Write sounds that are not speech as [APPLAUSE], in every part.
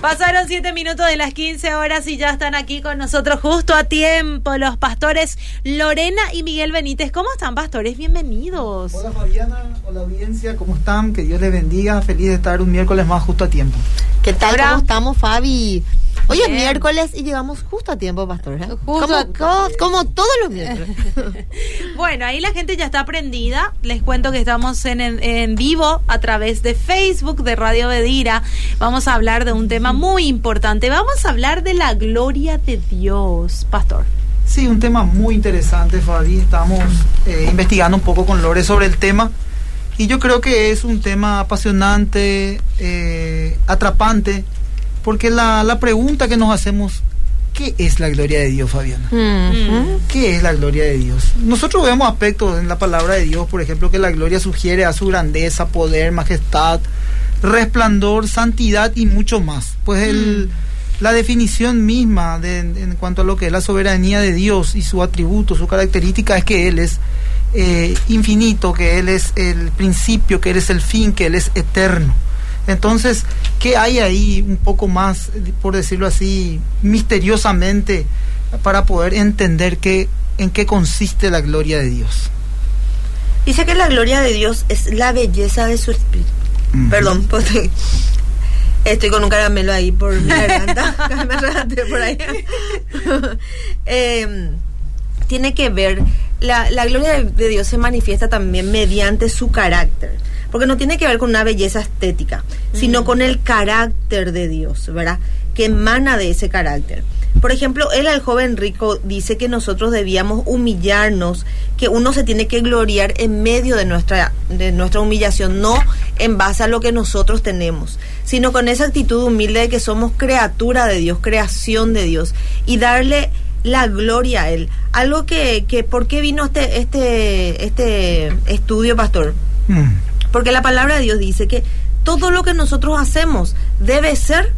Pasaron siete minutos de las 15 horas y ya están aquí con nosotros justo a tiempo los pastores Lorena y Miguel Benítez. ¿Cómo están, pastores? Bienvenidos. Hola Fabiana, hola audiencia, ¿cómo están? Que Dios les bendiga. Feliz de estar un miércoles más justo a tiempo. ¿Qué tal? Hola. ¿Cómo estamos, Fabi? Hoy es miércoles y llegamos justo a tiempo, pastor. ¿eh? Justo como, a- como- como todos los miércoles. [LAUGHS] Bueno, ahí la gente ya está prendida. Les cuento que estamos en, en- en vivo a través de Facebook de Radio Bedira. Vamos a hablar de un tema muy importante. Vamos a hablar de la gloria de Dios, pastor. Sí, un tema muy interesante, Fabi. Estamos eh, investigando un poco con Lore sobre el tema. Y yo creo que es un tema apasionante, eh, atrapante, porque la, la pregunta que nos hacemos, ¿qué es la gloria de Dios, Fabiana? ¿Qué es la gloria de Dios? Nosotros vemos aspectos en la palabra de Dios, por ejemplo, que la gloria sugiere a su grandeza, poder, majestad, resplandor, santidad y mucho más. Pues el, la definición misma de- en cuanto a lo que es la soberanía de Dios y su atributo, su característica es que Él es eh, infinito, que Él es el principio, que Él es el fin, que Él es eterno. Entonces, ¿qué hay ahí un poco más, por decirlo así, misteriosamente para poder entender qué, en qué consiste la gloria de Dios? Dice que la gloria de Dios es la belleza de su espíritu. Perdón, pues, [LAUGHS] estoy, con un caramelo ahí por mi garganta. [LAUGHS] Me por ahí. [LAUGHS] Em, tiene que ver, la, la gloria de, de Dios se manifiesta también mediante su carácter. Porque no tiene que ver con una belleza estética, sino con el carácter de Dios, ¿verdad? Que emana de ese carácter. Por ejemplo, él al joven rico dice que nosotros debíamos humillarnos, que uno se tiene que gloriar en medio de nuestra, de nuestra humillación, no en base a lo que nosotros tenemos, sino con esa actitud humilde de que somos criatura de Dios, creación de Dios, y darle la gloria a Él. Algo que, que ¿por qué vino este, este, este estudio, pastor? Mm. Porque la palabra de Dios dice que todo lo que nosotros hacemos debe ser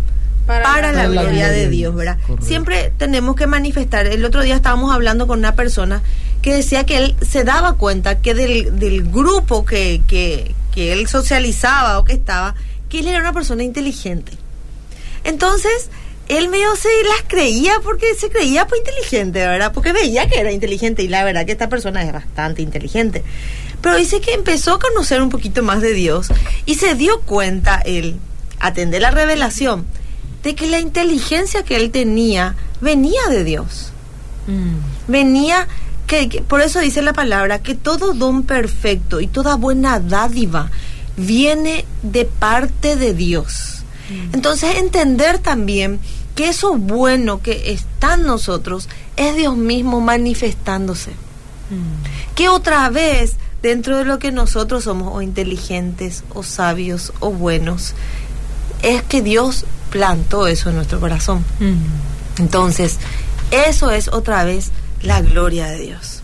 Para para, la la, gloria gloria de Dios, Dios, ¿verdad? correcto. Siempre tenemos que manifestar. El otro día estábamos hablando con una persona que decía que él se daba cuenta que del, del grupo que, que, que él socializaba o que estaba, que él era una persona inteligente. Entonces, él medio se las creía porque se creía pues inteligente, ¿verdad? Porque veía que era inteligente y la verdad que esta persona es bastante inteligente. Pero dice que empezó a conocer un poquito más de Dios y se dio cuenta él, atender la revelación, de que la inteligencia que él tenía venía de Dios venía que, que- por eso dice la palabra que todo don perfecto y toda buena dádiva viene de parte de Dios. Entonces entender también que eso bueno que está en nosotros es Dios mismo manifestándose. Que otra vez dentro de lo que nosotros somos o inteligentes o sabios o buenos es que Dios plantó eso en nuestro corazón. Entonces, eso es otra vez la gloria de Dios.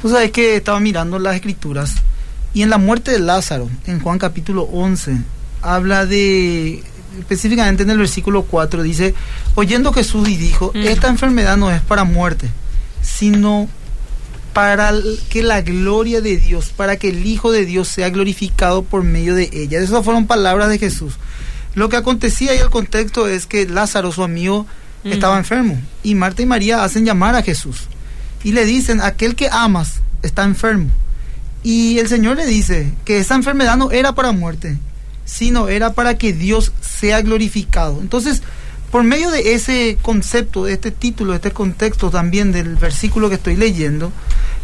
Tú sabes que estaba mirando las escrituras y en la muerte de Lázaro, en Juan capítulo 11, habla de, específicamente en el versículo 4, dice, oyendo Jesús y dijo, Mm. esta enfermedad no es para muerte, sino para que la gloria de Dios, para que el Hijo de Dios sea glorificado por medio de ella. Esas fueron palabras de Jesús. Lo que acontecía y el contexto es que Lázaro, su amigo, estaba enfermo y Marta y María hacen llamar a Jesús y le dicen, aquel que amas está enfermo. Y el Señor le dice que esa enfermedad no era para muerte, sino era para que Dios sea glorificado. Entonces, por medio de ese concepto, de este título, de este contexto también del versículo que estoy leyendo,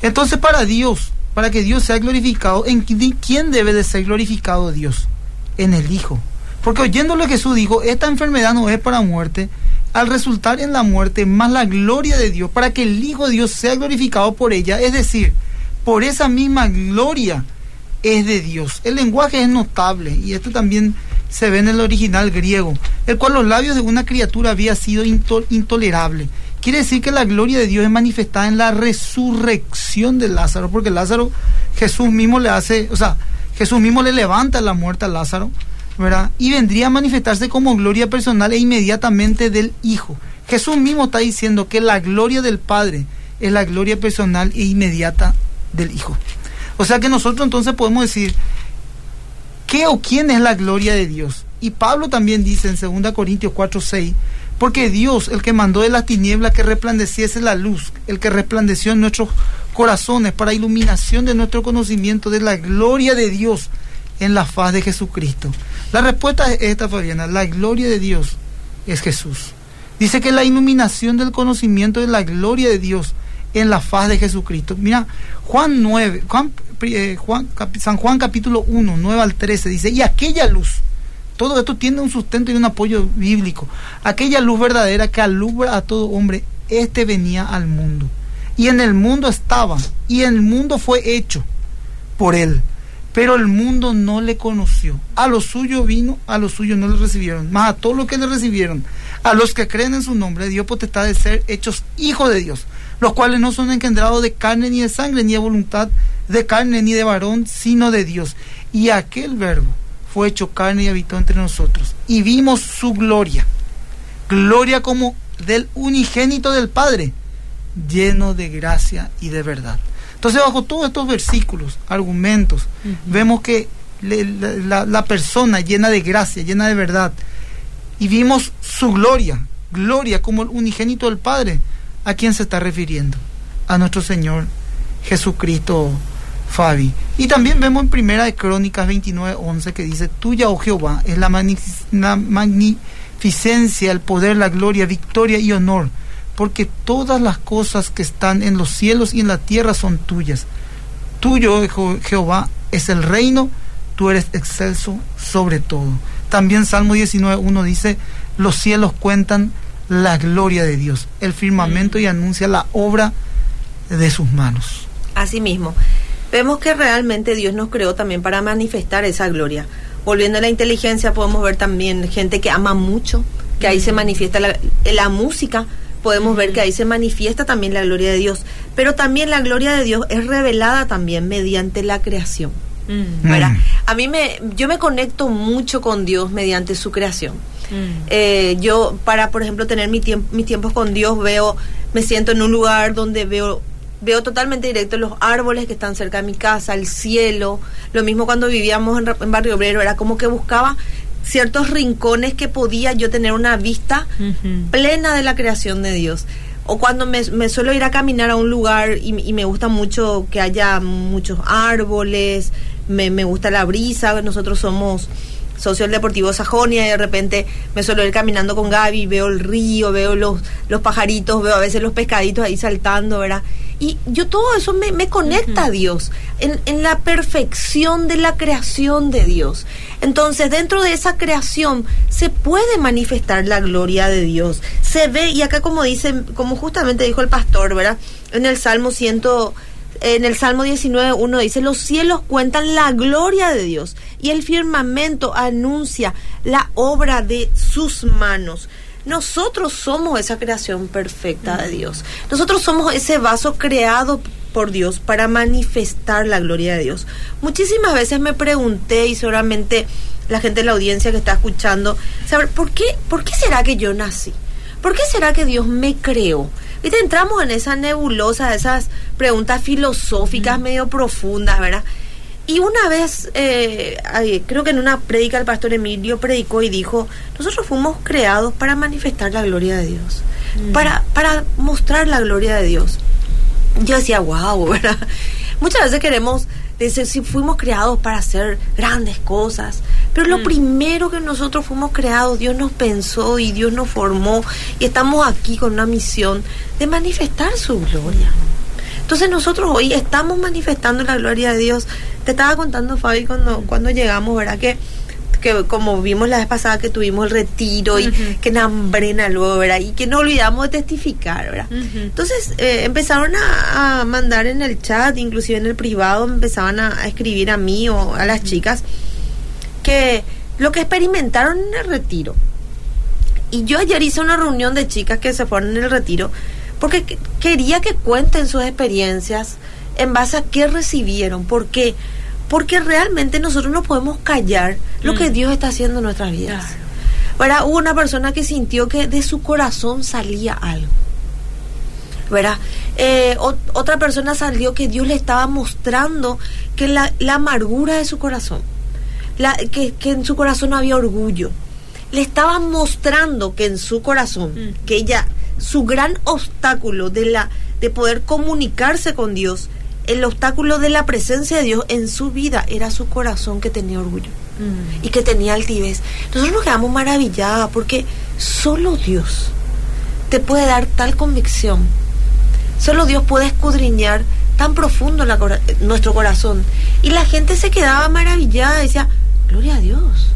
entonces para Dios, para que Dios sea glorificado, ¿en qui- quién debe de ser glorificado Dios? En el Hijo. Porque oyendo lo que Jesús dijo, esta enfermedad no es para muerte, al resultar en la muerte, más la gloria de Dios, para que el Hijo de Dios sea glorificado por ella, es decir, por esa misma gloria es de Dios. El lenguaje es notable y esto también se ve en el original griego, el cual los labios de una criatura había sido into- intolerable. Quiere decir que la gloria de Dios es manifestada en la resurrección de Lázaro, porque Lázaro, Jesús mismo le hace, o sea, Jesús mismo le levanta la muerte a Lázaro, ¿verdad? Y vendría a manifestarse como gloria personal e inmediatamente del Hijo. Jesús mismo está diciendo que la gloria del Padre es la gloria personal e inmediata del Hijo. O sea que nosotros entonces podemos decir, ¿qué o quién es la gloria de Dios? Y Pablo también dice en 2 Corintios 4, 6, porque Dios, el que mandó de las tinieblas que resplandeciese la luz, el que resplandeció en nuestros corazones para iluminación de nuestro conocimiento de la gloria de Dios en la faz de Jesucristo. La respuesta es esta, Fabiana, la gloria de Dios es Jesús. Dice que la iluminación del conocimiento de la gloria de Dios en la faz de Jesucristo. Mira, Juan 9, Juan, Juan, San Juan capítulo 1, 9 al 13 dice, y aquella luz, todo esto tiene un sustento y un apoyo bíblico, aquella luz verdadera que alumbra a todo hombre, este venía al mundo. Y en el mundo estaba, y el mundo fue hecho por él. Pero el mundo no le conoció. A lo suyo vino, a lo suyo no le recibieron. Más a todos los que le recibieron, a los que creen en su nombre, dio potestad de ser hechos hijos de Dios los cuales no son engendrados de carne ni de sangre, ni de voluntad de carne ni de varón, sino de Dios. Y aquel verbo fue hecho carne y habitó entre nosotros. Y vimos su gloria, gloria como del unigénito del Padre, lleno de gracia y de verdad. Entonces, bajo todos estos versículos, argumentos, vemos que la, la persona llena de gracia, llena de verdad, y vimos su gloria, gloria como el unigénito del Padre, ¿A quién se está refiriendo? A nuestro Señor Jesucristo Fabi. Y también vemos en Primera de Crónicas 29, 11 que dice, Tuya, oh Jehová, es la, la magnificencia, el poder, la gloria, victoria y honor, porque todas las cosas que están en los cielos y en la tierra son tuyas. Tuyo, Jehová, es el reino, tú eres excelso sobre todo. También Salmo 19, 1 dice, los cielos cuentan la gloria de Dios, el firmamento y anuncia la obra de sus manos. Asimismo, vemos que realmente Dios nos creó también para manifestar esa gloria. Volviendo a la inteligencia, podemos ver también gente que ama mucho, que ahí se manifiesta la, la música, podemos ver que ahí se manifiesta también la gloria de Dios. Pero también la gloria de Dios es revelada también mediante la creación. Mm. A mí me, yo me conecto mucho con Dios mediante su creación. Mm. Eh, yo, para, por ejemplo, tener mi mis tiempos con Dios, veo, me siento en un lugar donde veo veo totalmente directo los árboles que están cerca de mi casa, el cielo. Lo mismo cuando vivíamos en, Barrio Obrero, era como que buscaba ciertos rincones que podía yo tener una vista plena de la creación de Dios. O cuando me, suelo ir a caminar a un lugar y, y, me gusta mucho que haya muchos árboles, me, me gusta la brisa, nosotros somos socio del Deportivo Sajonia y de repente me suelo ir caminando con Gaby, veo el río, veo los, los pajaritos, veo a veces los pescaditos ahí saltando, ¿verdad? Y yo todo eso me, me conecta a Dios, en, en la perfección de la creación de Dios. Entonces, dentro de esa creación se puede manifestar la gloria de Dios. Se ve, y acá como dice, como justamente dijo el pastor, ¿verdad? En el Salmo 100 en el Salmo 19, uno dice, los cielos cuentan la gloria de Dios y el firmamento anuncia la obra de sus manos. Nosotros somos esa creación perfecta de Dios. Nosotros somos ese vaso creado por Dios para manifestar la gloria de Dios. Muchísimas veces me pregunté y seguramente la gente de la audiencia que está escuchando, saber por qué, por qué será que yo nací? ¿Por qué será que Dios me creó? Y te entramos en esa nebulosa, esas preguntas filosóficas medio profundas, ¿verdad? Y una vez, eh, creo que en una prédica el pastor Emilio predicó y dijo, nosotros fuimos creados para manifestar la gloria de Dios, para, para mostrar la gloria de Dios. Yo decía, wow, [LAUGHS] ¿verdad? Muchas veces queremos decir si fuimos creados para hacer grandes cosas, pero lo mm. primero que nosotros fuimos creados, Dios nos pensó y Dios nos formó y estamos aquí con una misión de manifestar su gloria. Entonces nosotros hoy estamos manifestando la gloria de Dios. Te estaba contando, Fabi, cuando, cuando llegamos, ¿verdad? Que que como vimos la vez pasada que tuvimos el retiro y que Nambrena luego, ¿verdad? Y que no olvidamos de testificar, ¿verdad? Entonces eh, empezaron a, mandar en el chat, inclusive en el privado, empezaban a, escribir a mí o a las chicas que lo que experimentaron en el retiro. Y yo ayer hice una reunión de chicas que se fueron en el retiro porque quería que cuenten sus experiencias en base a qué recibieron, por qué. Porque realmente nosotros no podemos callar lo que mm. Dios está haciendo en nuestras vidas. Claro. Hubo una persona que sintió que de su corazón salía algo. ¿verdad? Eh, otra persona salió que Dios le estaba mostrando que la, la amargura de su corazón la, que, que en su corazón había orgullo. Le estaba mostrando que en su corazón, Mm. que ella, su gran obstáculo de, la, de poder comunicarse con Dios, el obstáculo de la presencia de Dios en su vida era su corazón que tenía orgullo Mm. y que tenía altivez. Nosotros nos quedamos maravilladas porque solo Dios te puede dar tal convicción. Solo Dios puede escudriñar tan profundo la nuestro corazón. Y la gente se quedaba maravillada decía, gloria a Dios.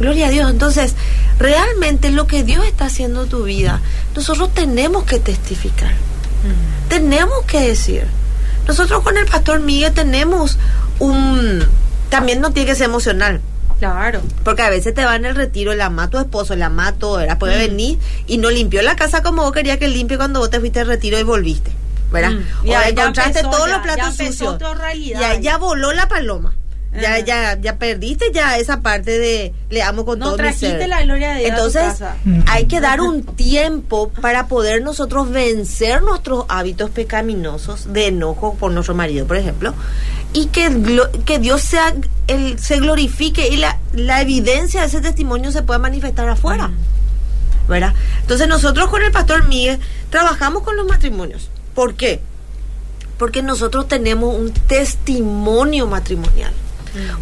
Gloria a Dios. Entonces, realmente lo que Dios está haciendo en tu vida, nosotros tenemos que testificar. Mm. Tenemos que decir. Nosotros con el pastor Miguel tenemos un... También no tiene que ser emocional. Claro. Porque a veces te va en el retiro, la ama tu esposo, la ama todo, ¿verdad? Puede Mm. venir y no limpió la casa como vos querías que limpie cuando vos te fuiste al retiro y volviste, ¿verdad? Mm. Y O ya encontraste empezó todos ya, los platos sucios. Y ahí. ya voló la paloma. Ya, Ajá. ya, ya perdiste ya esa parte de le amo con No todo mi trajiste ser. la gloria de Dios a tu Entonces, casa. [LAUGHS] Hay que dar un tiempo para poder nosotros vencer nuestros hábitos pecaminosos de enojo por nuestro marido, por ejemplo, y que, que Dios sea el, se glorifique y la, la evidencia de ese testimonio se pueda manifestar afuera. ¿verdad? Entonces nosotros con el pastor Miguel trabajamos con los matrimonios. ¿Por qué? Porque nosotros tenemos un testimonio matrimonial,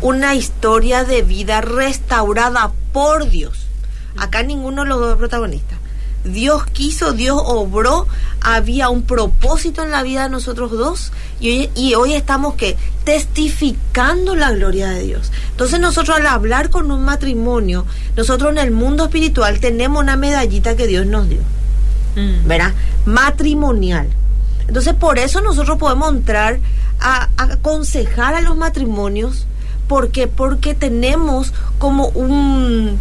una historia de vida restaurada por Dios. Acá ninguno de los dos es protagonista. Dios quiso, Dios obró, había un propósito en la vida de nosotros dos y hoy, y hoy estamos que testificando la gloria de Dios. Entonces nosotros al hablar con un matrimonio, nosotros en el mundo espiritual tenemos una medallita que Dios nos dio, Mm. ¿verdad? Matrimonial. Entonces por eso nosotros podemos entrar a, a aconsejar a los matrimonios, ¿por qué? Porque tenemos como un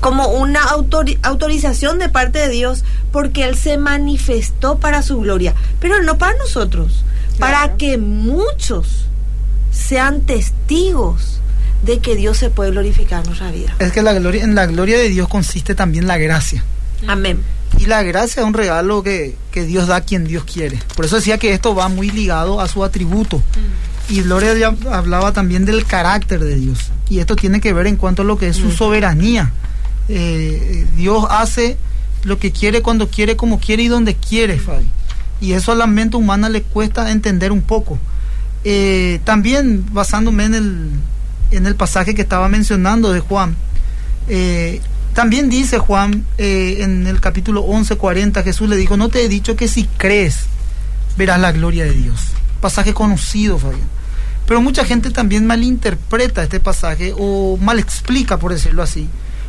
como una autori- autorización de parte de Dios porque Él se manifestó para su gloria, pero no para nosotros, para que muchos sean testigos de que Dios se puede glorificar en nuestra vida. Es que la gloria, en la gloria de Dios consiste también la gracia. Amén. Y la gracia es un regalo que, que Dios da a quien Dios quiere. Por eso decía que esto va muy ligado a su atributo. Mm. Y Gloria ya hablaba también del carácter de Dios. Y esto tiene que ver en cuanto a lo que es su soberanía. Eh, Dios hace lo que quiere, cuando quiere, como quiere y donde quiere, Fabi. Y eso a la mente humana le cuesta entender un poco. Eh, también basándome en el, en el pasaje que estaba mencionando de Juan, eh, también dice Juan eh, en el capítulo 11, 40, Jesús le dijo, no te he dicho que si crees verás la gloria de Dios. Pasaje conocido, Fabián. Pero mucha gente también malinterpreta este pasaje o mal explica, por decirlo así,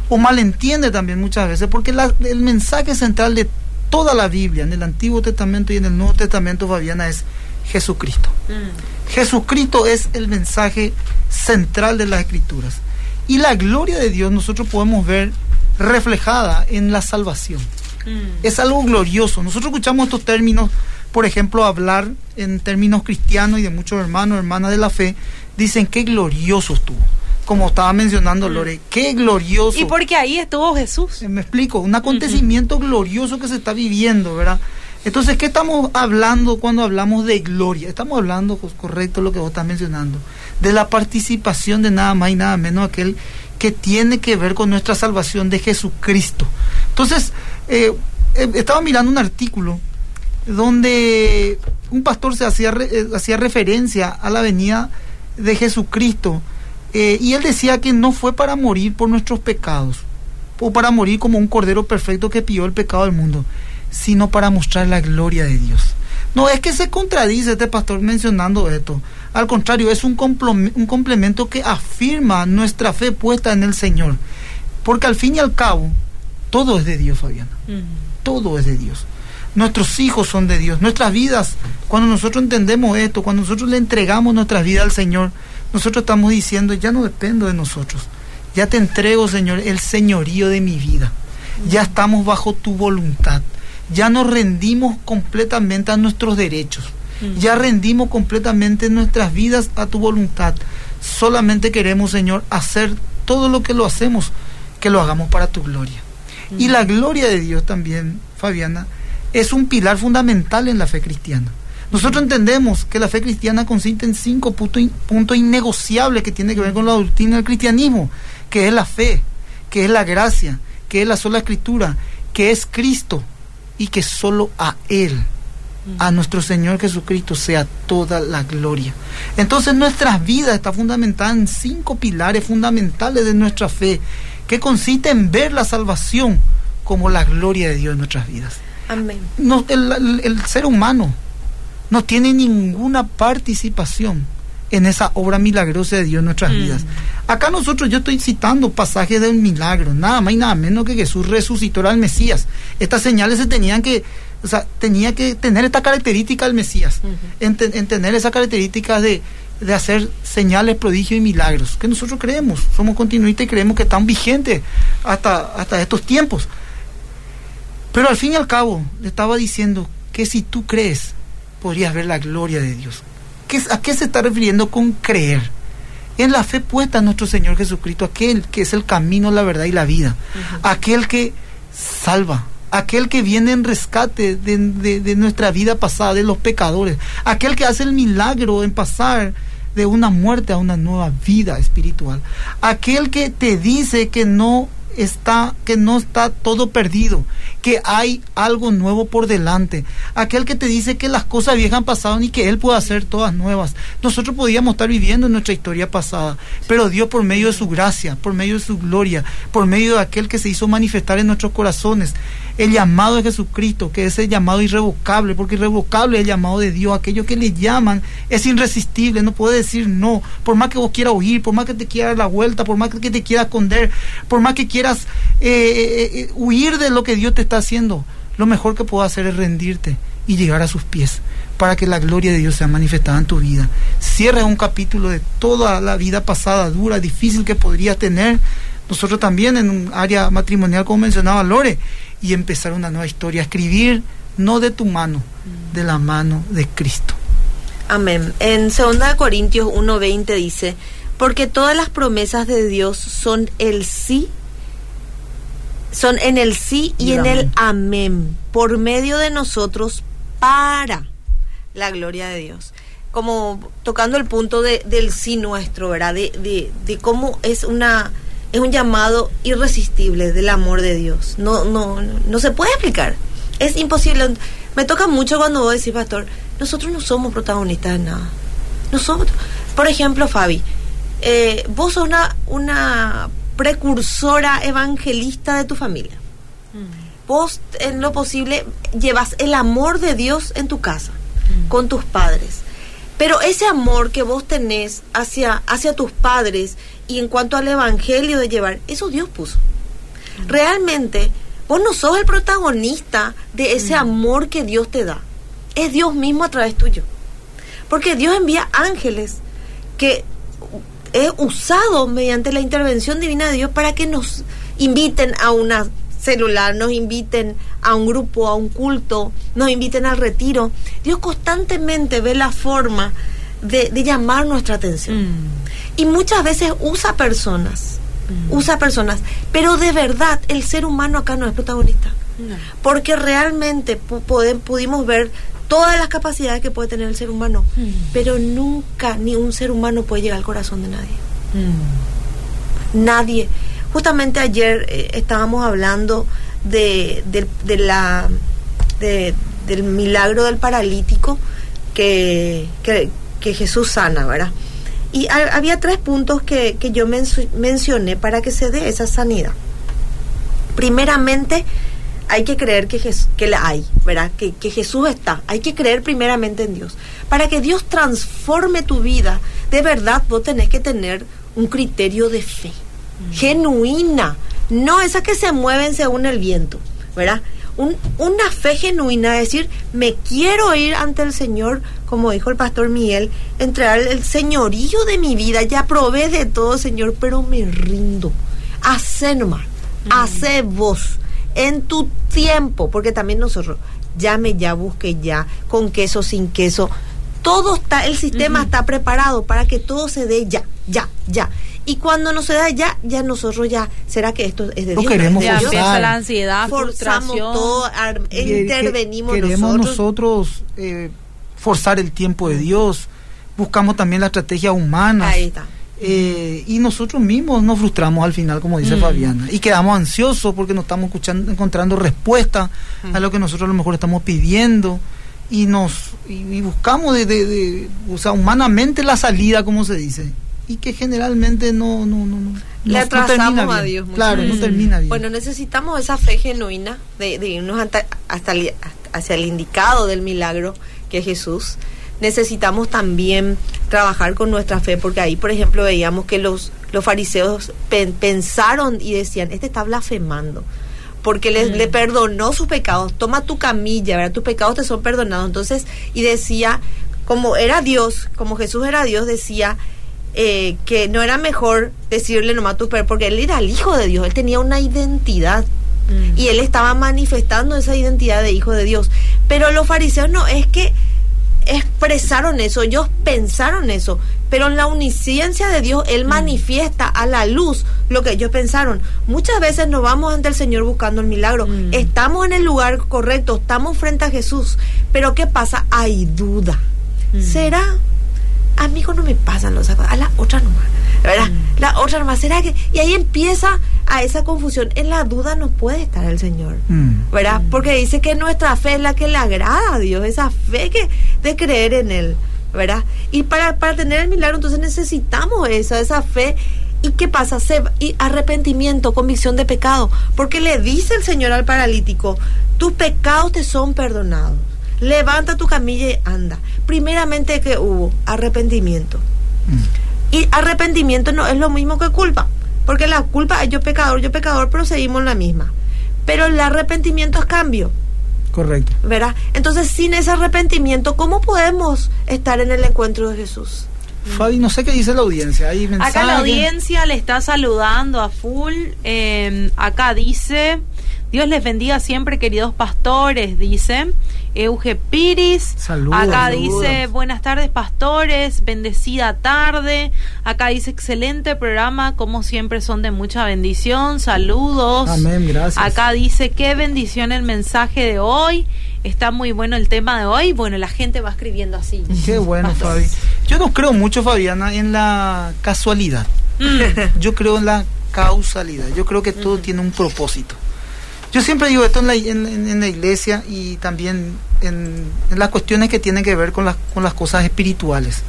o malentiende también muchas veces, porque la- el mensaje central de toda la Biblia, en el Antiguo Testamento y en el Nuevo Testamento, Fabiana, es Jesucristo. Mm. Jesucristo es el mensaje central de las Escrituras. Y la gloria de Dios nosotros podemos ver reflejada en la salvación. Mm. Es algo glorioso. Nosotros escuchamos estos términos, por ejemplo, hablar en términos cristianos y de muchos hermanos, hermanas de la fe, dicen qué glorioso estuvo. Como estaba mencionando Lore, qué glorioso. Y porque ahí estuvo Jesús. Eh, Me explico, un acontecimiento glorioso que se está viviendo, ¿verdad? Entonces, ¿qué estamos hablando cuando hablamos de gloria? Estamos hablando, pues, correcto lo que vos estás mencionando, de la participación de nada más y nada menos aquel que tiene que ver con nuestra salvación de Jesucristo. Entonces, eh, eh, estaba mirando un artículo donde un pastor se hacía, re- eh, hacía referencia a la venida de Jesucristo eh, y él decía que no fue para morir por nuestros pecados o para morir como un cordero perfecto que pidió el pecado del mundo, sino para mostrar la gloria de Dios. No es que se contradice este pastor mencionando esto. Al contrario, es un, un complemento que afirma nuestra fe puesta en el Señor. Porque al fin y al cabo, todo es de Dios, Fabiana todo es de Dios. Nuestros hijos son de Dios. Nuestras vidas, cuando nosotros entendemos esto, cuando nosotros le entregamos nuestras vidas al Señor, nosotros estamos diciendo, ya no dependo de nosotros. Ya te entrego, Señor, el señorío de mi vida. Ya estamos bajo tu voluntad. Ya nos rendimos completamente a nuestros derechos. Ya rendimos completamente nuestras vidas a tu voluntad. Solamente queremos, Señor, hacer todo lo que lo hacemos, que lo hagamos para tu gloria. Y la gloria de Dios también, Fabiana, es un pilar fundamental en la fe cristiana. Nosotros entendemos que la fe cristiana consiste en cinco puntos, innegociables que tienen que ver con la doctrina del cristianismo, que es la fe, que es la gracia, que es la sola escritura, que es Cristo y que solo a Él, a nuestro Señor Jesucristo, sea toda la gloria. Entonces nuestras vidas está fundamentada en cinco pilares fundamentales de nuestra fe, que consiste en ver la salvación como la gloria de Dios en nuestras vidas. Amén. No, el, el- el ser humano no tiene ninguna participación en esa obra milagrosa de Dios en nuestras Mm. vidas. Acá nosotros yo estoy citando pasajes del milagro, nada más y nada menos que Jesús resucitó al Mesías. Estas señales se tenían que, o sea, tenía que tener esta característica el Mesías, en, te- en tener esa característica de, de hacer señales, prodigios y milagros, que nosotros creemos, somos continuistas y creemos que están vigentes hasta, hasta estos tiempos. Pero al fin y al cabo, le estaba diciendo que si tú crees, podrías ver la gloria de Dios. ¿Qué, ¿A qué se está refiriendo con creer? En la fe puesta en nuestro Señor Jesucristo, aquel que es el camino, la verdad y la vida, aquel que salva, aquel que viene en rescate de, de- de nuestra vida pasada, de los pecadores, aquel que hace el milagro en pasar de una muerte a una nueva vida espiritual, aquel que te dice que no está que no está todo perdido, que hay algo nuevo por delante, aquel que te dice que las cosas viejas han pasado y que él puede hacer todas nuevas. Nosotros podíamos estar viviendo en nuestra historia pasada, pero Dios por medio de su gracia, por medio de su gloria, por medio de aquel que se hizo manifestar en nuestros corazones, el llamado de Jesucristo, que es el llamado irrevocable, porque irrevocable es el llamado de Dios, aquello que le llaman es irresistible, no puede decir no, por más que vos quieras huir, por más que te quieras dar la vuelta, por más que te quieras esconder, por más que quieras eh, eh, eh, huir de lo que Dios te está haciendo, lo mejor que puedo hacer es rendirte y llegar a sus pies para que la gloria de Dios sea manifestada en tu vida. Cierra un capítulo de toda la vida pasada, dura, difícil que podrías tener. Nosotros también en un área matrimonial, como mencionaba Lore, y empezar una nueva historia, escribir no de tu mano, de la mano de Cristo. Amén. En 2 Corintios 1:20 dice, porque todas las promesas de Dios son el sí, son en el sí y, Y en el el amén, por medio de nosotros para la gloria de Dios. Como tocando el punto de, del sí nuestro, ¿verdad? De, de, de cómo es una es un llamado irresistible del amor de Dios. No, no, no, no se puede explicar. Es imposible. Me toca mucho cuando vos decís, pastor, nosotros no somos protagonistas de nada. Nosotros, por ejemplo, Fabi, eh, vos sos una, una precursora evangelista de tu familia. Vos, en lo posible, llevas el amor de Dios en tu casa, con tus padres. Pero ese amor que vos tenés hacia, hacia tus padres y en cuanto al evangelio de llevar, eso Dios puso. Realmente, vos no sos el protagonista de ese amor que Dios te da. Es Dios mismo a través tuyo. Porque Dios envía ángeles que es usado mediante la intervención divina de Dios para que nos inviten a una celular, nos inviten a un grupo, a un culto, nos inviten al retiro. Dios constantemente ve la forma de, de llamar nuestra atención. Mm. Y muchas veces usa personas, usa personas, pero de verdad el ser humano acá no es protagonista. No. Porque realmente pu- pudimos ver todas las capacidades que puede tener el ser humano, Mm. pero nunca ni un ser humano puede llegar al corazón de nadie. Mm. Nadie. Justamente ayer eh, estábamos hablando de, de- de la de- del milagro del paralítico que, que, que Jesús sana, ¿verdad? Y ha- había tres puntos que, que yo mencio- mencioné para que se dé esa sanidad. Primeramente, hay que creer que, Jes- que la hay, ¿verdad? Que, que Jesús está. Hay que creer primeramente en Dios. Para que Dios transforme tu vida, de verdad vos tenés que tener un criterio de fe, genuina, no esa que se mueven según el viento, ¿verdad? Un- una fe genuina, es decir, me quiero ir ante el Señor, como dijo el pastor Miguel, entregar el señorío de mi vida, ya probé de todo, Señor, pero me rindo. Hacé nomás, hace vos, en tu tiempo, porque también nosotros, llame ya, busque ya, con queso, sin queso, todo está, el sistema está preparado para que todo se dé ya, ya, ya. Y cuando no se da ya, ya nosotros ya, ¿será que esto es de No Dios? queremos ¿Es de Ya empieza la ansiedad, Forzamos todo, ar- Que- que- intervenimos queremos nosotros. nosotros eh, forzar el tiempo de Dios, buscamos también la estrategia humana. Ahí está. Eh, y nosotros mismos nos frustramos al final, como dice Mm. Fabiana, y quedamos ansiosos porque no estamos escuchando, encontrando respuesta a lo que nosotros a lo mejor estamos pidiendo y nos y, y buscamos de, de- de- o sea, humanamente la salida, como se dice, y que generalmente no no no, no, Le atrasamos termina a. Dios Claro, no veces. termina bien. Bueno, necesitamos esa fe genuina de, de irnos hasta, hasta el- hacia el indicado del milagro que es Jesús. Necesitamos también trabajar con nuestra fe, porque ahí, por ejemplo, veíamos que los, los fariseos pen- pensaron y decían, este está blasfemando, porque le, Mm. le perdonó sus pecados, toma tu camilla, ¿verdad? tus pecados te son perdonados. Entonces, y decía, como era Dios, como Jesús era Dios, decía, eh, que no era mejor decirle nomás tu per porque él era el hijo de Dios, él tenía una identidad Mm. y él estaba manifestando esa identidad de hijo de Dios. Pero los fariseos no, es que expresaron eso, ellos pensaron eso, pero en la omnisciencia de Dios Él manifiesta a la luz lo que ellos pensaron. Muchas veces nos vamos ante el Señor buscando el milagro, Mm. estamos en el lugar correcto, estamos frente a Jesús, pero ¿qué pasa? Hay duda. Mm. ¿Será? A mí no me pasan los zapatos, a la otra nomás, ¿verdad? La otra nomás, ¿será que? Y ahí empieza a esa confusión. En la duda no puede estar el Señor. Mm. ¿verdad? Porque dice que nuestra fe es la que le agrada a Dios, esa fe que de creer en Él, ¿verdad? Y para, para tener el milagro entonces necesitamos eso, esa fe. ¿Y qué pasa? Se, y arrepentimiento, convicción de pecado, porque le dice el Señor al paralítico, tus pecados te son perdonados, levanta tu camilla y anda. Primeramente que hubo arrepentimiento. Mm. Y arrepentimiento no es lo mismo que culpa. Porque la culpa, yo pecador, yo pecador, pero seguimos en la misma. Pero el arrepentimiento es cambio, Correcto. ¿verdad? Entonces, sin ese arrepentimiento, ¿cómo podemos estar en el encuentro de Jesús? Fabi, no sé qué dice la audiencia. Hay Acá la audiencia le está saludando a full. Eh, acá dice, Dios les bendiga siempre, queridos pastores, dice. Euge Piris. Saludos, Acá saludos. dice, buenas tardes, pastores, bendecida tarde. Acá dice, excelente programa, como siempre son de mucha bendición. Saludos. Amén, gracias. Acá dice, qué bendición el mensaje de hoy. Está muy bueno el tema de hoy. Bueno, la gente va escribiendo así. Qué bueno. Fabi. Yo no creo mucho, Fabiana, en la casualidad. Mm. [LAUGHS] Yo creo en la causalidad. Yo creo que todo tiene un propósito. Yo siempre digo esto en la, en, en- en la iglesia y también en, en las cuestiones que tienen que ver con las, con las cosas espirituales.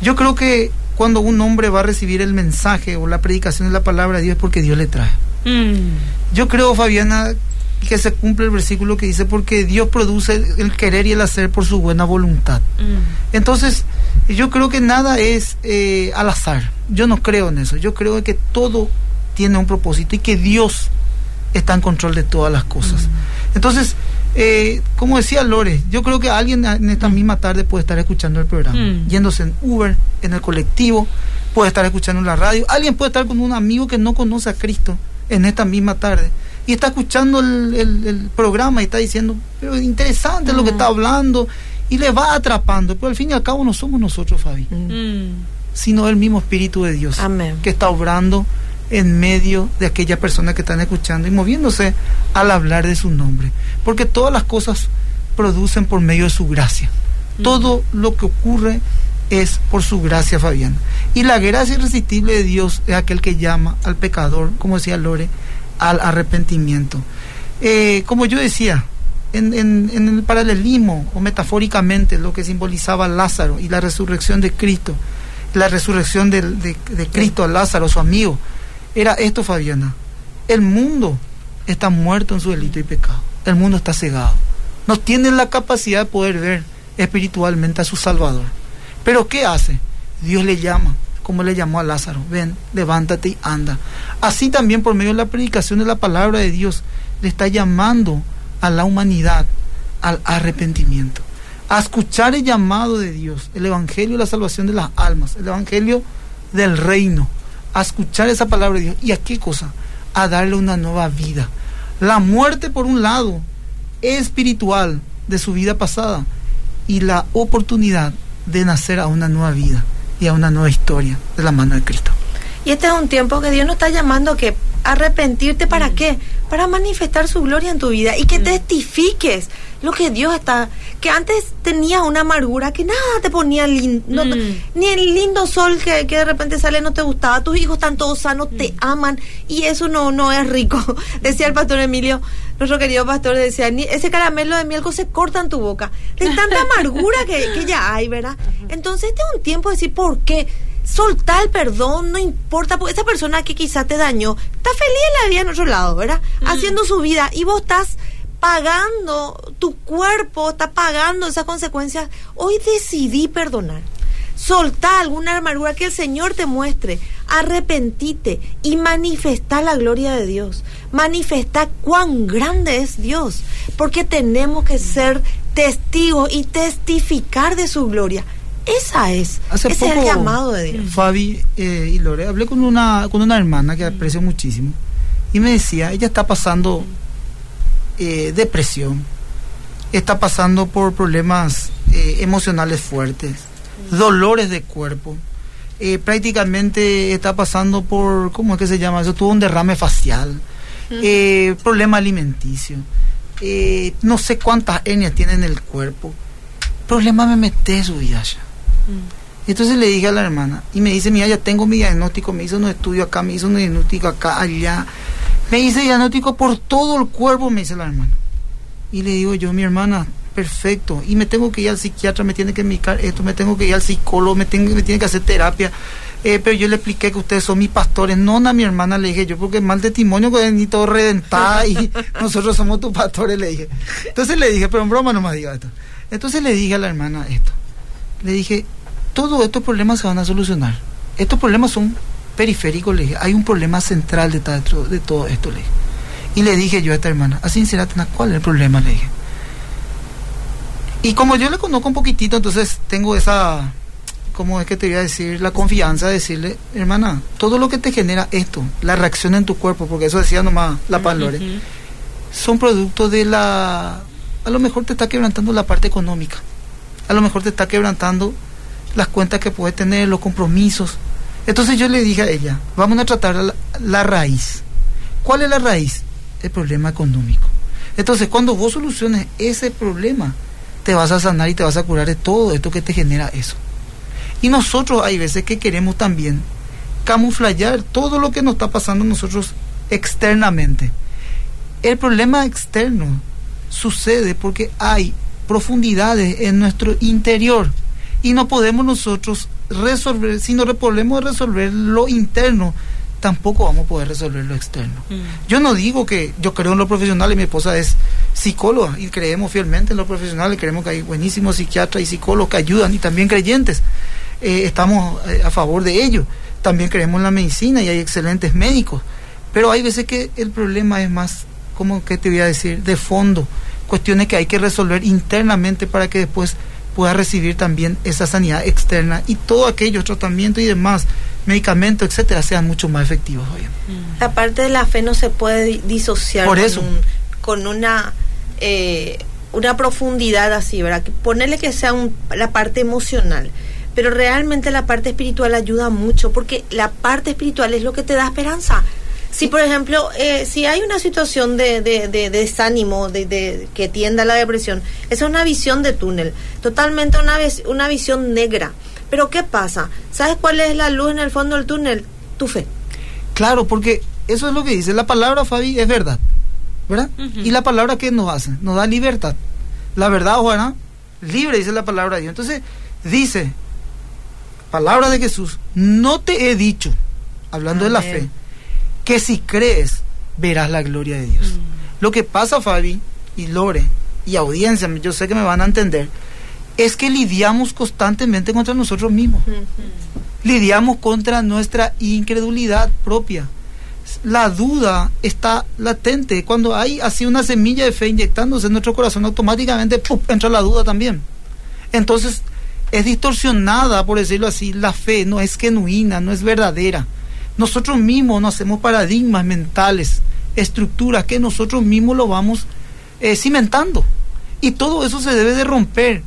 Yo creo que cuando un hombre va a recibir el mensaje o la predicación de la palabra de Dios es porque Dios le trae. Mm. Yo creo, Fabiana, que se cumple el versículo que dice porque Dios produce el- el querer y el hacer por su buena voluntad. Mm. Entonces, yo creo que nada es eh, al azar. Yo no creo en eso. Yo creo que todo tiene un propósito y que Dios está en control de todas las cosas. Entonces, eh, como decía Lore, yo creo que alguien en esta misma tarde puede estar escuchando el programa, Mm. yéndose en Uber, en el colectivo, puede estar escuchando en la radio. Alguien puede estar con un amigo que no conoce a Cristo en esta misma tarde y está escuchando el, el- el programa y está diciendo, pero interesante lo que Mm. está hablando y le va atrapando, pero al fin y al cabo no somos nosotros, Fabi, Mm. sino el mismo Espíritu de Dios Amén. que está obrando en medio de aquellas personas que están escuchando y moviéndose al hablar de su nombre, porque todas las cosas producen por medio de su gracia. Todo lo que ocurre es por su gracia, Fabián. Y la gracia irresistible de Dios es aquel que llama al pecador, como decía Lore, al arrepentimiento. Eh, como yo decía, en, en- en el paralelismo o metafóricamente lo que simbolizaba Lázaro y la resurrección de Cristo, la resurrección de Cristo a Lázaro, su amigo, era esto, Fabiana. El mundo está muerto en su delito y pecado. El mundo está cegado. No tiene la capacidad de poder ver espiritualmente a su Salvador. Pero ¿qué hace? Dios le llama, como le llamó a Lázaro. Ven, levántate y anda. Así también por medio de la predicación de la palabra de Dios, le está llamando a la humanidad al arrepentimiento, a escuchar el llamado de Dios, el evangelio de la salvación de las almas, el evangelio del reino, a escuchar esa palabra de Dios. ¿Y a qué cosa? A darle una nueva vida. La muerte, por un lado, espiritual de su vida pasada y la oportunidad de nacer a una nueva vida y a una nueva historia de la mano de Cristo. Y este es un tiempo que Dios nos está llamando que arrepentirte para qué? Para manifestar su gloria en tu vida y que testifiques lo que Dios está, que antes tenías una amargura que nada te ponía lindo, ni el lindo sol que, que, de repente sale no te gustaba, tus hijos están todos sanos, te aman y eso no, no es rico. [LAUGHS] decía el pastor Emilio, nuestro querido pastor, decía, ese caramelo de miel se corta en tu boca, de tanta [LAUGHS] amargura que, que ya hay, ¿verdad? Entonces este es un tiempo de decir, ¿por qué? Soltar el perdón, no importa, porque esa persona que quizá te dañó, está feliz en la vida en otro lado, ¿verdad? Haciendo su vida y vos estás pagando, tu cuerpo está pagando esas consecuencias. Hoy decidí perdonar. Soltá alguna amargura que el Señor te muestre. Arrepentite y manifestá la gloria de Dios. Manifestá cuán grande es Dios. Porque tenemos que ser testigos y testificar de su gloria. Esa es. ese es el llamado de Dios. Fabi eh, y Lore, hablé con una, con una hermana que aprecio muchísimo. Y me decía, ella está pasando eh, depresión, está pasando por problemas eh, emocionales fuertes, dolores de cuerpo, eh, prácticamente está pasando por, ¿cómo es que se llama eso? Tuvo un derrame facial, problema alimenticio, no sé cuántas etnias tiene en el cuerpo, problema me mete su vida mm. Entonces le dije a la hermana y me dice, mira, ya tengo mi diagnóstico, me hizo un estudio acá, me hizo un diagnóstico acá, allá. Me hice diagnóstico por todo el cuerpo, me dice la hermana. Y le digo yo, mi hermana, perfecto. Y me tengo que ir al psiquiatra, me tiene que medicar esto, me tengo que ir al psicólogo, me, tengo, me tiene que hacer terapia. Eh, pero yo le expliqué que ustedes son mis pastores. No, a mi hermana le dije yo, porque mal testimonio que ni todo redentada y [LAUGHS] nosotros somos tus pastores, le dije. Entonces le dije, pero en broma no me diga esto. Entonces le dije a la hermana esto. Le dije, todos estos problemas se van a solucionar. Estos problemas son periférico, le dije, hay un problema central detrás de todo esto, le dije. Y le dije yo a esta hermana, así ¿cuál es el problema? Le dije. Y como yo le conozco un poquitito, entonces tengo esa, como es que te voy a decir, la confianza de decirle, hermana, todo lo que te genera esto, la reacción en tu cuerpo, porque eso decía nomás la Palore, son productos de la, a lo mejor te está quebrantando la parte económica, a lo mejor te está quebrantando las cuentas que puedes tener, los compromisos, entonces yo le dije a ella, vamos a tratar la, raíz. ¿Cuál es la raíz? El problema económico. Entonces cuando vos soluciones ese problema, te vas a sanar y te vas a curar de todo esto que te genera eso. Y nosotros hay veces que queremos también camuflar todo lo que nos está pasando nosotros externamente. El problema externo sucede porque hay profundidades en nuestro interior y no podemos nosotros resolver, si no podemos resolver lo interno, tampoco vamos a poder resolver lo externo. Mm. Yo no digo que yo creo en lo profesional y mi esposa es psicóloga y creemos fielmente en lo profesional y creemos que hay buenísimos psiquiatras y psicólogos que ayudan y también creyentes. Eh, estamos eh, a favor de ello. También creemos en la medicina y hay excelentes médicos. Pero hay veces que el problema es más, como que te voy a decir, de fondo. Cuestiones que hay que resolver internamente para que después pueda recibir también esa sanidad externa y todo aquello, tratamiento y demás, medicamentos, etcétera, sean mucho más efectivos hoy. La parte de la fe no se puede disociar Por eso. Con, una eh, una profundidad así, ¿verdad? Ponerle que sea la parte emocional, pero realmente la parte espiritual ayuda mucho porque la parte espiritual es lo que te da esperanza si, por ejemplo, eh, si hay una situación de, desánimo, de, que tienda a la depresión, esa es una visión de túnel, totalmente una, una visión negra. Pero ¿qué pasa? ¿Sabes cuál es la luz en el fondo del túnel? Tu fe. Claro, porque eso es lo que dice. La palabra, Fabi, es verdad. ¿Verdad? Y la palabra que nos hace, nos da libertad. La verdad, Juana, libre, dice la palabra de Dios. Entonces, dice, palabra de Jesús, no te he dicho, hablando de la fe, que si crees, verás la gloria de Dios. Mm. Lo que pasa, Fabi y Lore y audiencia, yo sé que me van a entender, es que lidiamos constantemente contra nosotros mismos. Lidiamos contra nuestra incredulidad propia. La duda está latente. Cuando hay así una semilla de fe inyectándose en nuestro corazón, automáticamente entra la duda también. Entonces, es distorsionada, por decirlo así, la fe no es genuina, no es verdadera. Nosotros mismos nos hacemos paradigmas mentales, estructuras que nosotros mismos lo vamos eh, cimentando. Y todo eso se debe de romper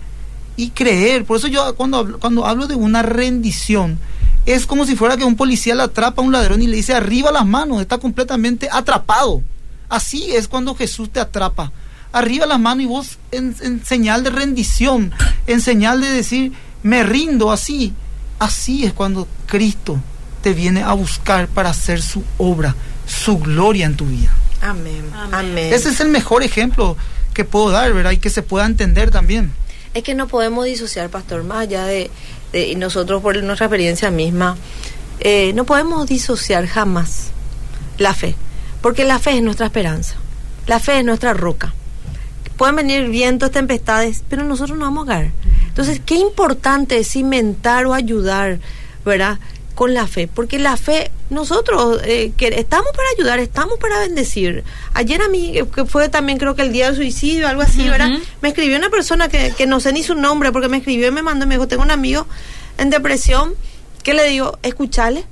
y creer. Por eso yo cuando, cuando hablo de una rendición, es como si fuera que un policía le atrapa a un ladrón y le dice arriba las manos, está completamente atrapado. Así es cuando Jesús te atrapa. Arriba las manos y vos en, en señal de rendición, en señal de decir, me rindo así. Así es cuando Cristo te viene a buscar para hacer su obra, su gloria en tu vida. Amén. Amén. Ese es el mejor ejemplo que puedo dar, ¿verdad? Y que se pueda entender también. Es que no podemos disociar, pastor, más allá de, de y nosotros por nuestra experiencia misma, eh, no podemos disociar jamás la fe, porque la fe es nuestra esperanza, la fe es nuestra roca. Pueden venir vientos, tempestades, pero nosotros no vamos a caer. Entonces, qué importante es cimentar o ayudar, ¿verdad? Con la fe, porque la fe, nosotros eh, que estamos para ayudar, estamos para bendecir. Ayer a mí, que fue también creo que el día del suicidio, algo así, ¿verdad? Me escribió una persona que, que no sé ni su nombre, porque me escribió y me mandó, me dijo, tengo un amigo en depresión, que le digo, escuchale,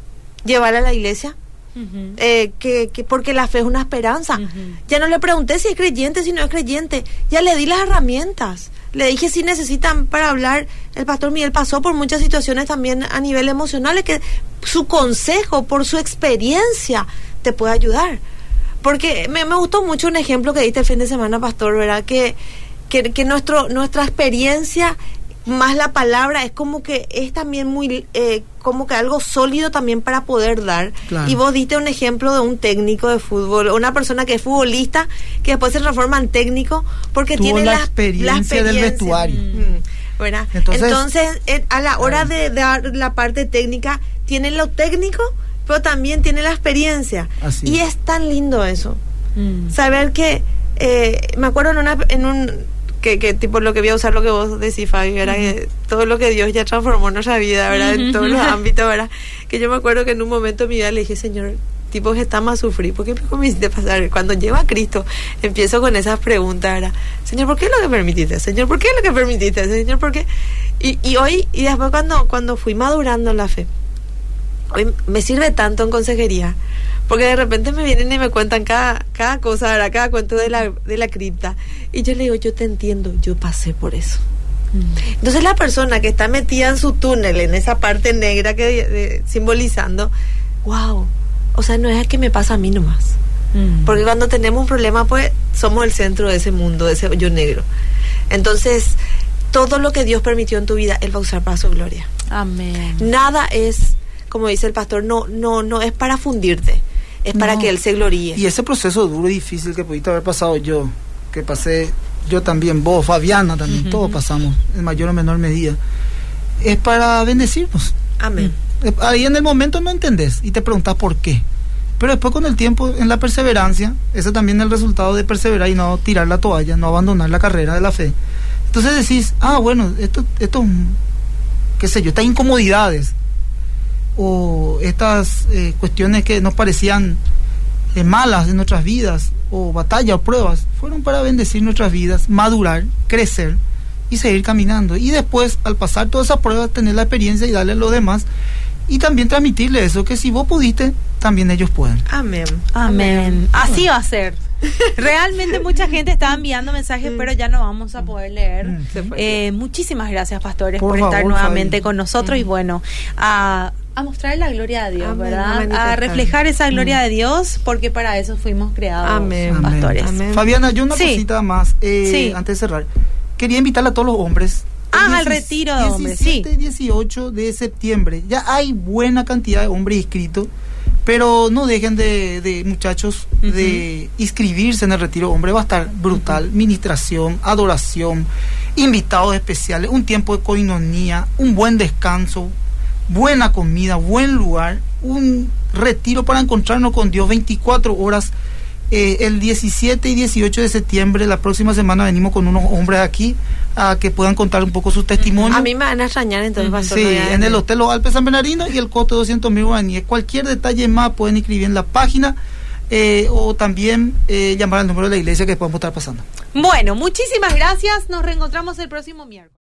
llevarle a la iglesia, Eh, que, que, porque la fe es una esperanza. Ya no le pregunté si es creyente, si no es creyente. Ya le di las herramientas. Le dije si necesitan para hablar. El pastor Miguel pasó por muchas situaciones también a nivel emocional, que su consejo, por su experiencia, te puede ayudar. Porque me, me gustó mucho un ejemplo que diste el fin de semana, pastor, ¿verdad? Que, que, que nuestro, nuestra experiencia más la palabra es como que es también muy eh, como que algo sólido también para poder dar claro. y vos diste un ejemplo de un técnico de fútbol una persona que es futbolista que después se transforma en técnico porque Tuvo tiene la, la, experiencia, la experiencia del vestuario mm. ¿verdad? entonces, entonces eh, a la hora de dar la parte técnica tiene lo técnico pero también tiene la experiencia Así. y es tan lindo eso mm. saber que eh, me acuerdo en una en un que, que, tipo lo que voy a usar lo que vos decís, Fabi, ¿verdad? Uh -huh. que todo lo que Dios ya transformó en nuestra vida, ¿verdad? En todos los [LAUGHS] ámbitos, ¿verdad? Que yo me acuerdo que en un momento de mi vida le dije, Señor, tipo estamos a sufrir, ¿por qué me hiciste pasar? Cuando llego a Cristo, empiezo con esas preguntas, ¿verdad? Señor, ¿por qué es lo que permitiste? Señor, ¿por qué es lo que permitiste? Señor, ¿por qué? Y, y hoy, y después cuando, cuando fui madurando en la fe, hoy me sirve tanto en consejería, porque de repente me vienen y me cuentan cada, cada cosa, ¿verdad? cada cuento de la, de la cripta. Y yo le digo, yo te entiendo, yo pasé por eso. Mm. Entonces la persona que está metida en su túnel, en esa parte negra que de, simbolizando, wow, o sea, no es que me pasa a mí nomás. Mm. Porque cuando tenemos un problema, pues somos el centro de ese mundo, de ese hoyo negro. Entonces, todo lo que Dios permitió en tu vida, Él va a usar para su gloria. Amén. Nada es, como dice el pastor, no, no, no es para fundirte es para no. que él se gloríe. Y ese proceso duro y difícil que pudiste haber pasado yo, que pasé yo también, vos, Fabiana también, uh -huh. todos pasamos en mayor o menor medida, es para bendecirnos. Amén. Ahí en el momento no entendés y te preguntas por qué. Pero después con el tiempo, en la perseverancia, ese también es el resultado de perseverar y no tirar la toalla, no abandonar la carrera de la fe. Entonces decís, ah, bueno, esto, esto qué sé yo, estas incomodidades, o estas eh, cuestiones que nos parecían eh, malas en nuestras vidas, o batallas o pruebas, fueron para bendecir nuestras vidas, madurar, crecer y seguir caminando. Y después, al pasar todas esas pruebas, tener la experiencia y darle a los demás. Y también transmitirle eso, que si vos pudiste, también ellos pueden. Amén. Amén. Amén. Así va a ser. [LAUGHS] Realmente mucha gente está enviando mensajes, pero ya no vamos a poder leer. Eh, muchísimas gracias, pastores, por, por favor, estar nuevamente Fabi. con nosotros. Y bueno, a a mostrar la gloria de Dios, Amén, ¿verdad? A, a, reflejar esa gloria mm. de Dios, porque para eso fuimos creados Amén. pastores. Amén. Fabiana, yo una sí. cosita más, eh, sí. antes de cerrar. Quería invitar a todos los hombres. Ah, al retiro de hombres, sí. 18 de septiembre. Ya hay buena cantidad de hombres inscritos, pero no dejen de, de muchachos, uh -huh. de inscribirse en el retiro hombre. Va a estar brutal. Uh -huh. Ministración, adoración, invitados especiales, un tiempo de coinonía, un buen descanso, buena comida, buen lugar, un retiro para encontrarnos con Dios 24 horas. Eh, el 17 y 18 de septiembre, la próxima semana, venimos con unos hombres aquí a que puedan contar un poco sus testimonios. A mí me van a extrañar entonces, Sí, en el Hotel Los Alpes San Bernardino y el costo de 200 mil guaraníes. Cualquier detalle más pueden escribir en la página. Eh, o también eh, llamar al número de la iglesia que podemos estar pasando. Bueno, muchísimas gracias. Nos reencontramos el próximo miércoles.